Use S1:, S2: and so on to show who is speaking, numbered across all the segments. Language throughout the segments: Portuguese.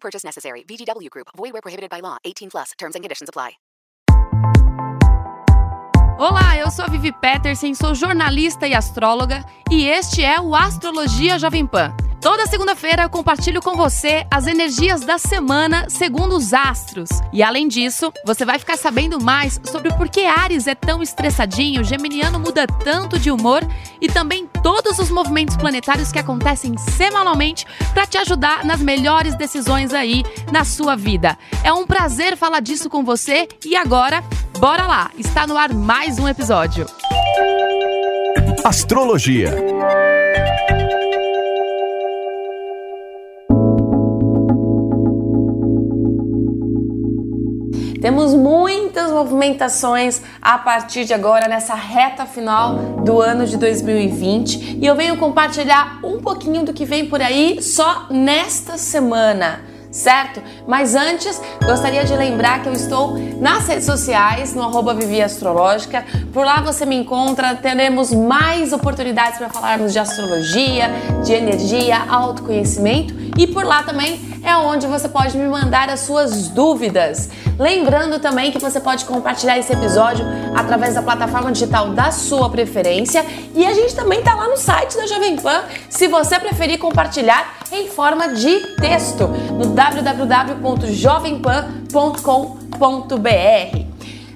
S1: Purchase necessary. VGW Group. Void where prohibited by law. 18 plus. Terms and conditions apply.
S2: Olá, eu sou a Vivi Peterson, sou jornalista e astróloga e este é o Astrologia Jovem Pan. Toda segunda-feira eu compartilho com você as energias da semana segundo os astros. E além disso, você vai ficar sabendo mais sobre por que Ares é tão estressadinho, Geminiano muda tanto de humor e também todos os movimentos planetários que acontecem semanalmente para te ajudar nas melhores decisões aí na sua vida. É um prazer falar disso com você e agora, bora lá! Está no ar mais um episódio.
S3: Astrologia.
S4: Temos muitas movimentações a partir de agora, nessa reta final do ano de 2020, e eu venho compartilhar um pouquinho do que vem por aí só nesta semana certo? Mas antes, gostaria de lembrar que eu estou nas redes sociais, no arroba Vivi Astrológica. Por lá você me encontra, teremos mais oportunidades para falarmos de astrologia, de energia, autoconhecimento e por lá também é onde você pode me mandar as suas dúvidas. Lembrando também que você pode compartilhar esse episódio através da plataforma digital da sua preferência e a gente também está lá no site da Jovem Pan, se você preferir compartilhar em forma de texto no www.jovempan.com.br.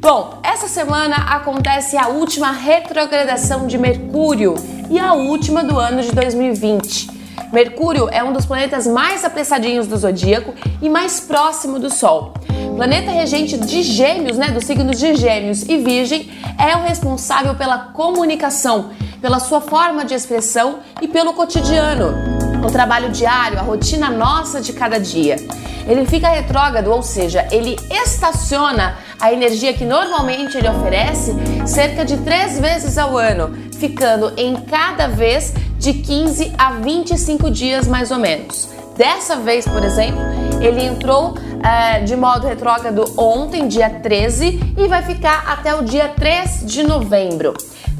S4: Bom, essa semana acontece a última retrogradação de Mercúrio e a última do ano de 2020. Mercúrio é um dos planetas mais apressadinhos do zodíaco e mais próximo do Sol. Planeta regente de Gêmeos, né, dos signos de Gêmeos e Virgem, é o responsável pela comunicação, pela sua forma de expressão e pelo cotidiano, o trabalho diário, a rotina nossa de cada dia. Ele fica retrógrado, ou seja, ele estaciona a energia que normalmente ele oferece cerca de três vezes ao ano, ficando em cada vez de 15 a 25 dias mais ou menos. Dessa vez, por exemplo, ele entrou é, de modo retrógrado ontem, dia 13, e vai ficar até o dia 3 de novembro.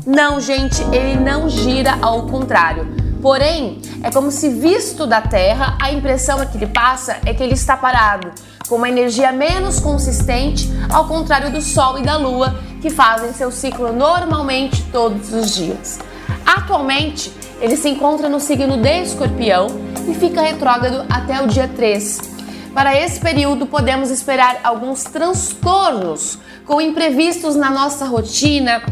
S4: Não, gente, ele não gira ao contrário. Porém, é como se visto da Terra, a impressão que ele passa é que ele está parado, com uma energia menos consistente, ao contrário do Sol e da Lua, que fazem seu ciclo normalmente todos os dias. Atualmente, ele se encontra no signo de Escorpião e fica retrógrado até o dia 3. Para esse período, podemos esperar alguns transtornos com imprevistos na nossa rotina.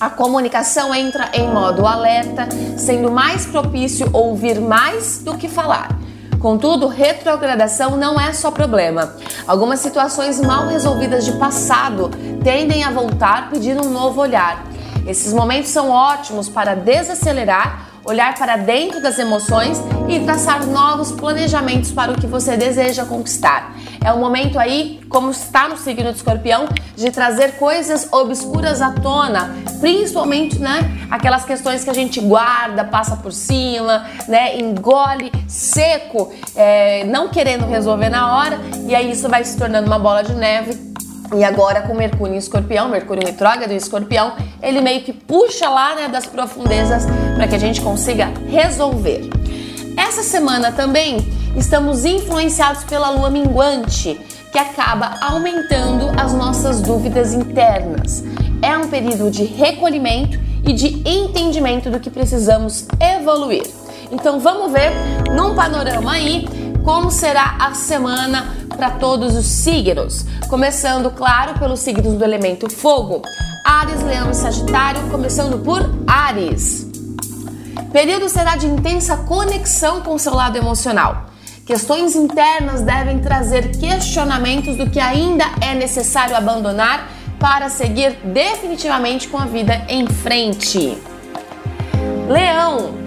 S4: A comunicação entra em modo alerta, sendo mais propício ouvir mais do que falar. Contudo, retrogradação não é só problema. Algumas situações mal resolvidas de passado tendem a voltar pedindo um novo olhar. Esses momentos são ótimos para desacelerar olhar para dentro das emoções e traçar novos planejamentos para o que você deseja conquistar. É o momento aí, como está no signo de escorpião, de trazer coisas obscuras à tona, principalmente, né, aquelas questões que a gente guarda, passa por cima, né, engole seco, é, não querendo resolver na hora, e aí isso vai se tornando uma bola de neve e agora com Mercúrio em Escorpião, Mercúrio retrógrado em Escorpião, ele meio que puxa lá né, das profundezas para que a gente consiga resolver. Essa semana também estamos influenciados pela lua minguante, que acaba aumentando as nossas dúvidas internas. É um período de recolhimento e de entendimento do que precisamos evoluir. Então vamos ver num panorama aí como será a semana para todos os signos. Começando, claro, pelos signos do elemento fogo: Ares, Leão e Sagitário, começando por Ares. Período será de intensa conexão com seu lado emocional. Questões internas devem trazer questionamentos do que ainda é necessário abandonar para seguir definitivamente com a vida em frente. Leão,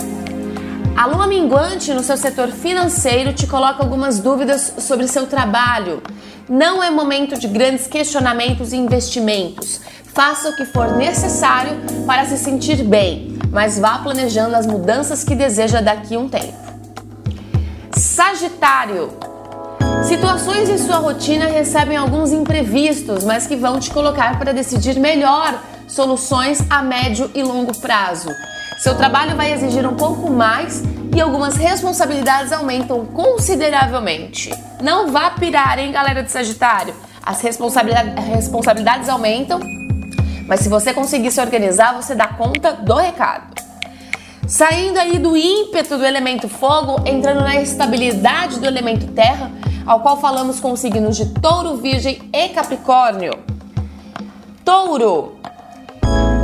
S4: A lua minguante no seu setor financeiro te coloca algumas dúvidas sobre seu trabalho. Não é momento de grandes questionamentos e investimentos. Faça o que for necessário para se sentir bem, mas vá planejando as mudanças que deseja daqui a um tempo. Sagitário. Situações em sua rotina recebem alguns imprevistos, mas que vão te colocar para decidir melhor soluções a médio e longo prazo. Seu trabalho vai exigir um pouco mais e algumas responsabilidades aumentam consideravelmente. Não vá pirar, hein, galera de Sagitário? As responsabilidades, responsabilidades aumentam, mas se você conseguir se organizar, você dá conta do recado. Saindo aí do ímpeto do elemento fogo, entrando na estabilidade do elemento terra, ao qual falamos com os signos de Touro, Virgem e Capricórnio. Touro,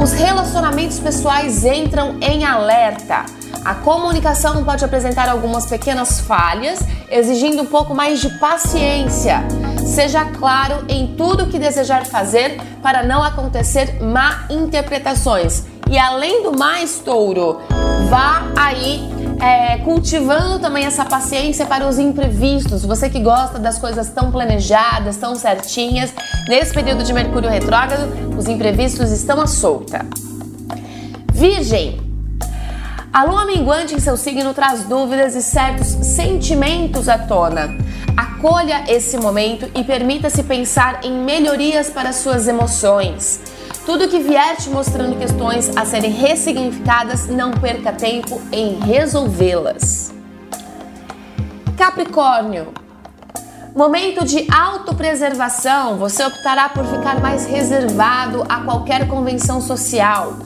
S4: os relacionamentos pessoais entram em alerta. A comunicação pode apresentar algumas pequenas falhas, exigindo um pouco mais de paciência. Seja claro em tudo que desejar fazer para não acontecer má interpretações. E além do mais, touro, vá aí é, cultivando também essa paciência para os imprevistos. Você que gosta das coisas tão planejadas, tão certinhas, nesse período de Mercúrio retrógrado, os imprevistos estão à solta. Virgem. A lua minguante em seu signo traz dúvidas e certos sentimentos à tona. Acolha esse momento e permita-se pensar em melhorias para suas emoções. Tudo que vier te mostrando questões a serem ressignificadas, não perca tempo em resolvê-las. Capricórnio. Momento de autopreservação, você optará por ficar mais reservado a qualquer convenção social.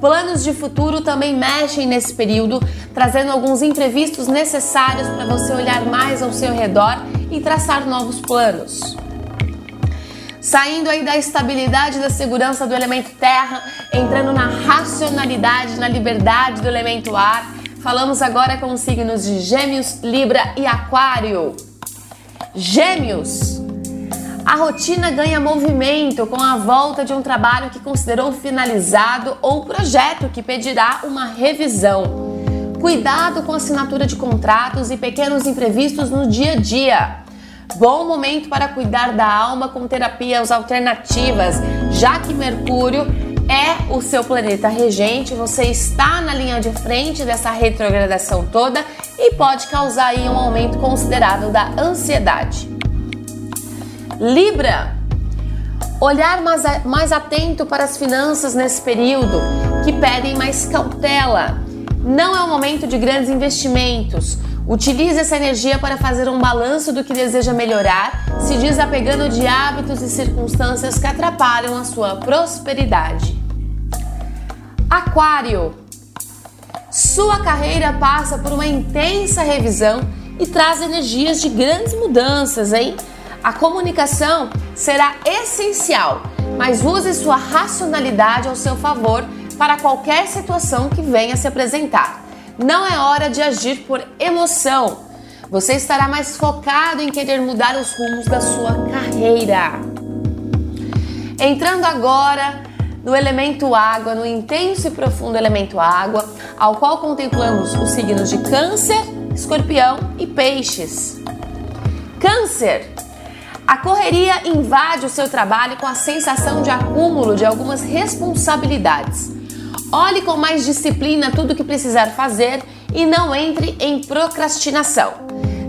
S4: Planos de futuro também mexem nesse período, trazendo alguns imprevistos necessários para você olhar mais ao seu redor e traçar novos planos. Saindo aí da estabilidade da segurança do elemento terra, entrando na racionalidade, na liberdade do elemento ar. Falamos agora com os signos de Gêmeos, Libra e Aquário. Gêmeos. A rotina ganha movimento com a volta de um trabalho que considerou finalizado ou projeto que pedirá uma revisão. Cuidado com a assinatura de contratos e pequenos imprevistos no dia a dia. Bom momento para cuidar da alma com terapias alternativas, já que Mercúrio é o seu planeta regente, você está na linha de frente dessa retrogradação toda e pode causar aí um aumento considerável da ansiedade. Libra, olhar mais, mais atento para as finanças nesse período, que pedem mais cautela. Não é o momento de grandes investimentos. Utilize essa energia para fazer um balanço do que deseja melhorar, se desapegando de hábitos e circunstâncias que atrapalham a sua prosperidade. Aquário. Sua carreira passa por uma intensa revisão e traz energias de grandes mudanças, hein? A comunicação será essencial, mas use sua racionalidade ao seu favor para qualquer situação que venha se apresentar. Não é hora de agir por emoção. Você estará mais focado em querer mudar os rumos da sua carreira. Entrando agora no elemento água, no intenso e profundo elemento água, ao qual contemplamos os signos de Câncer, Escorpião e Peixes. Câncer. A correria invade o seu trabalho com a sensação de acúmulo de algumas responsabilidades. Olhe com mais disciplina tudo o que precisar fazer e não entre em procrastinação.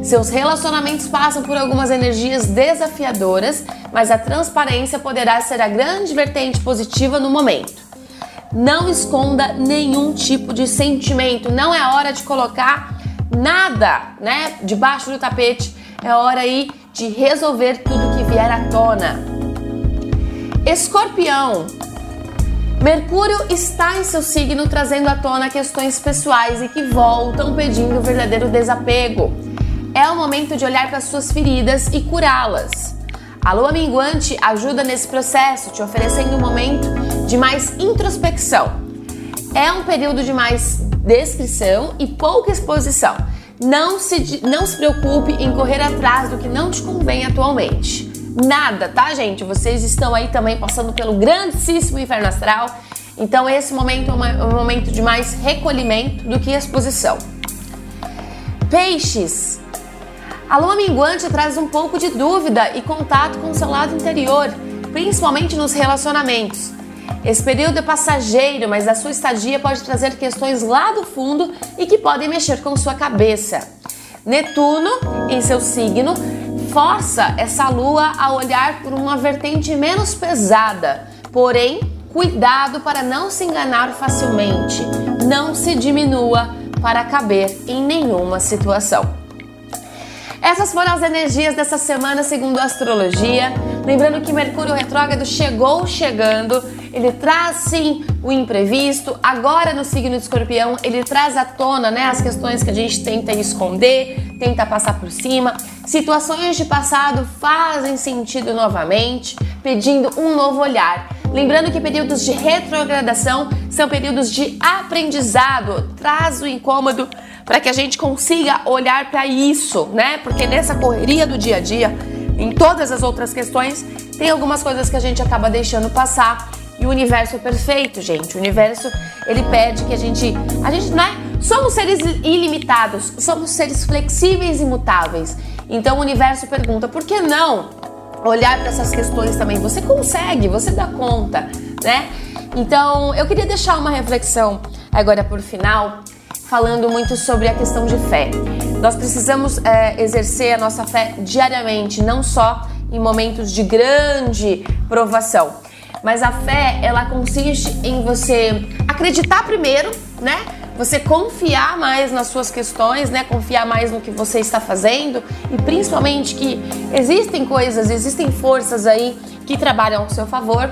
S4: Seus relacionamentos passam por algumas energias desafiadoras, mas a transparência poderá ser a grande vertente positiva no momento. Não esconda nenhum tipo de sentimento, não é hora de colocar nada, né, debaixo do tapete. É hora aí de resolver tudo que vier à tona. Escorpião, Mercúrio está em seu signo trazendo à tona questões pessoais e que voltam pedindo verdadeiro desapego. É o momento de olhar para suas feridas e curá-las. A lua minguante ajuda nesse processo, te oferecendo um momento de mais introspecção. É um período de mais descrição e pouca exposição. Não se, não se preocupe em correr atrás do que não te convém atualmente nada, tá, gente? Vocês estão aí também passando pelo grandíssimo inferno astral. Então, esse momento é um momento de mais recolhimento do que exposição. Peixes. A lua minguante traz um pouco de dúvida e contato com o seu lado interior, principalmente nos relacionamentos. Esse período é passageiro, mas a sua estadia pode trazer questões lá do fundo e que podem mexer com sua cabeça. Netuno, em seu signo, força essa lua a olhar por uma vertente menos pesada, porém, cuidado para não se enganar facilmente. Não se diminua para caber em nenhuma situação. Essas foram as energias dessa semana segundo a astrologia. Lembrando que Mercúrio retrógrado chegou chegando, ele traz sim o imprevisto. Agora no signo de Escorpião, ele traz à tona, né, as questões que a gente tenta esconder, tenta passar por cima. Situações de passado fazem sentido novamente, pedindo um novo olhar. Lembrando que períodos de retrogradação são períodos de aprendizado, traz o incômodo para que a gente consiga olhar para isso, né? Porque nessa correria do dia a dia, em todas as outras questões, tem algumas coisas que a gente acaba deixando passar. E o universo é perfeito, gente. O universo, ele pede que a gente, a gente não é, somos seres ilimitados, somos seres flexíveis e mutáveis. Então o universo pergunta: "Por que não olhar para essas questões também? Você consegue, você dá conta, né?" Então, eu queria deixar uma reflexão agora por final falando muito sobre a questão de fé. Nós precisamos é, exercer a nossa fé diariamente, não só em momentos de grande provação. Mas a fé, ela consiste em você acreditar primeiro, né? Você confiar mais nas suas questões, né? Confiar mais no que você está fazendo e principalmente que existem coisas, existem forças aí que trabalham ao seu favor.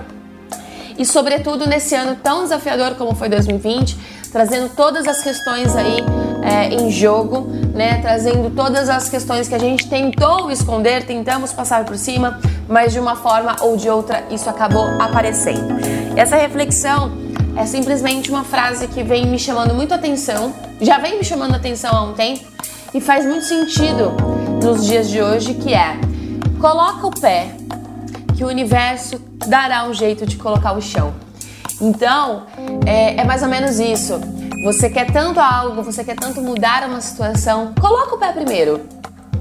S4: E sobretudo nesse ano tão desafiador como foi 2020, trazendo todas as questões aí é, em jogo, né? Trazendo todas as questões que a gente tentou esconder, tentamos passar por cima, mas de uma forma ou de outra isso acabou aparecendo. Essa reflexão é simplesmente uma frase que vem me chamando muito atenção, já vem me chamando atenção há um tempo e faz muito sentido nos dias de hoje, que é coloca o pé que o universo dará um jeito de colocar o chão. Então, é, é mais ou menos isso. Você quer tanto algo, você quer tanto mudar uma situação, coloca o pé primeiro.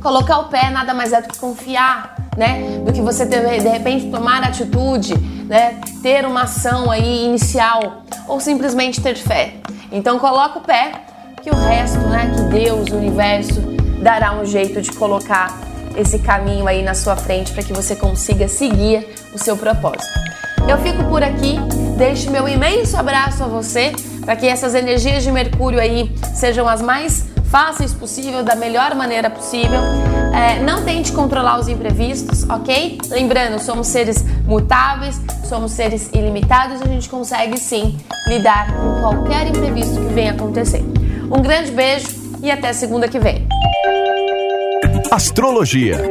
S4: Colocar o pé nada mais é do que confiar, né? Do que você ter, de repente tomar atitude, né? Ter uma ação aí inicial ou simplesmente ter fé. Então coloca o pé que o resto, né? Que Deus, o universo dará um jeito de colocar esse caminho aí na sua frente para que você consiga seguir o seu propósito. Eu fico por aqui. Deixo meu imenso abraço a você para que essas energias de Mercúrio aí sejam as mais fáceis possível, da melhor maneira possível. É, não tente controlar os imprevistos, ok? Lembrando, somos seres mutáveis, somos seres ilimitados e a gente consegue sim lidar com qualquer imprevisto que venha acontecer. Um grande beijo e até segunda que vem.
S3: Astrologia